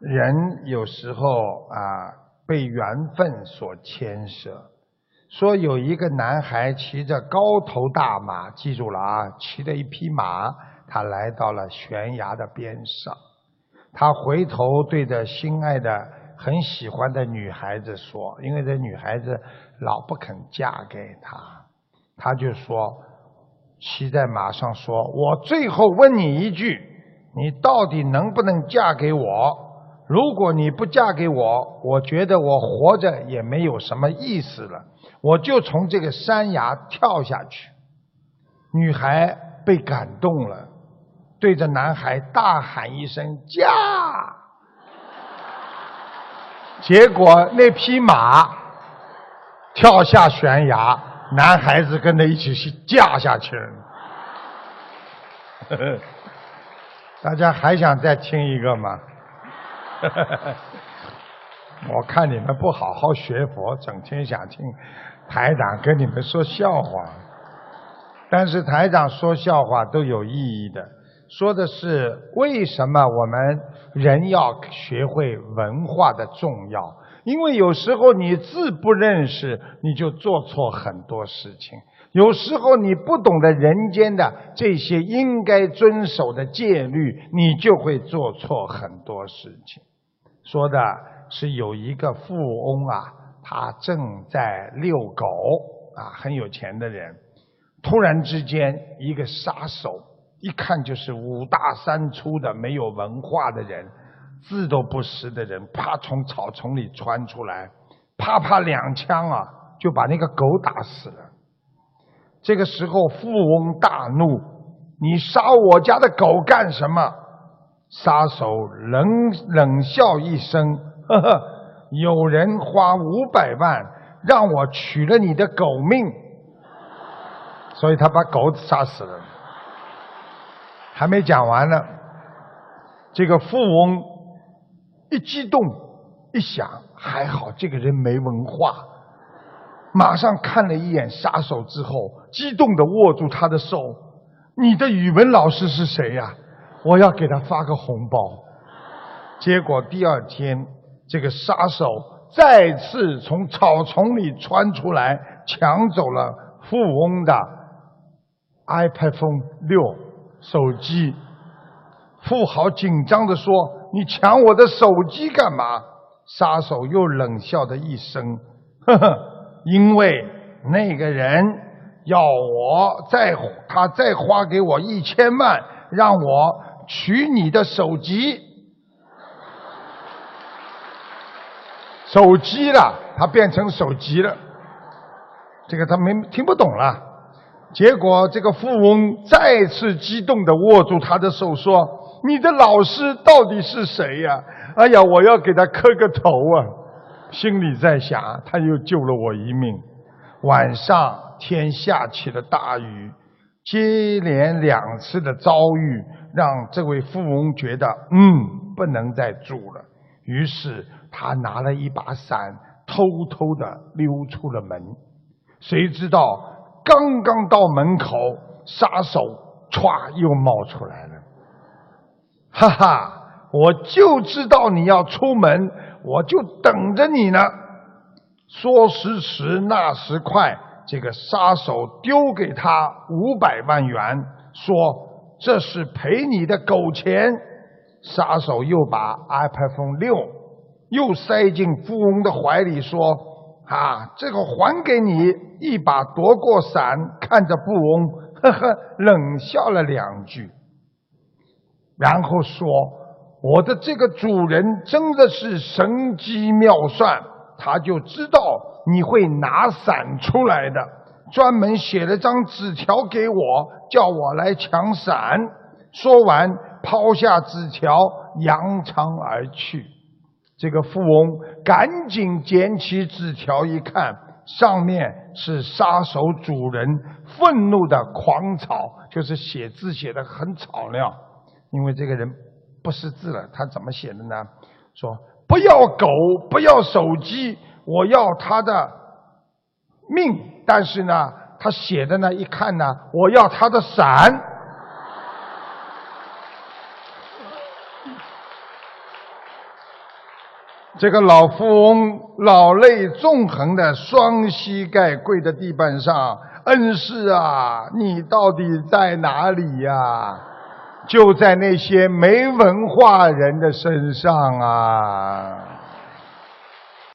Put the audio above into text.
人有时候啊，被缘分所牵涉。说有一个男孩骑着高头大马，记住了啊，骑着一匹马，他来到了悬崖的边上。他回头对着心爱的、很喜欢的女孩子说：“因为这女孩子老不肯嫁给他，他就说，骑在马上说：‘我最后问你一句，你到底能不能嫁给我？如果你不嫁给我，我觉得我活着也没有什么意思了。’”我就从这个山崖跳下去，女孩被感动了，对着男孩大喊一声“嫁”，结果那匹马跳下悬崖，男孩子跟着一起去嫁下去了。大家还想再听一个吗？我看你们不好好学佛，整天想听。台长跟你们说笑话，但是台长说笑话都有意义的，说的是为什么我们人要学会文化的重要。因为有时候你字不认识，你就做错很多事情；有时候你不懂得人间的这些应该遵守的戒律，你就会做错很多事情。说的是有一个富翁啊。他正在遛狗啊，很有钱的人。突然之间，一个杀手，一看就是五大三粗的、没有文化的人，字都不识的人，啪从草丛里窜出来，啪啪两枪啊，就把那个狗打死了。这个时候，富翁大怒：“你杀我家的狗干什么？”杀手冷冷笑一声：“呵呵。”有人花五百万让我取了你的狗命，所以他把狗杀死了。还没讲完呢，这个富翁一激动一想，还好这个人没文化，马上看了一眼杀手之后，激动的握住他的手。你的语文老师是谁呀？我要给他发个红包。结果第二天。这个杀手再次从草丛里窜出来，抢走了富翁的 iPhone 六手机。富豪紧张地说：“你抢我的手机干嘛？”杀手又冷笑的一声：“呵呵，因为那个人要我再他再花给我一千万，让我取你的手机。”手机了，他变成手机了，这个他没听不懂了。结果这个富翁再次激动地握住他的手说：“你的老师到底是谁呀？”哎呀，我要给他磕个头啊！心里在想，他又救了我一命。晚上天下起了大雨，接连两次的遭遇让这位富翁觉得，嗯，不能再住了。于是。他拿了一把伞，偷偷的溜出了门。谁知道刚刚到门口，杀手歘又冒出来了。哈哈，我就知道你要出门，我就等着你呢。说时迟，那时快，这个杀手丢给他五百万元，说这是赔你的狗钱。杀手又把 iPhone 六。又塞进富翁的怀里，说：“啊，这个还给你。”一把夺过伞，看着富翁，呵呵，冷笑了两句，然后说：“我的这个主人真的是神机妙算，他就知道你会拿伞出来的，专门写了张纸条给我，叫我来抢伞。”说完，抛下纸条，扬长而去。这个富翁赶紧捡起纸条一看，上面是杀手主人愤怒的狂草，就是写字写的很草料。因为这个人不识字了，他怎么写的呢？说不要狗，不要手机，我要他的命。但是呢，他写的呢，一看呢，我要他的伞。这个老富翁老泪纵横的双膝盖跪在地板上，恩师啊，你到底在哪里呀？就在那些没文化人的身上啊！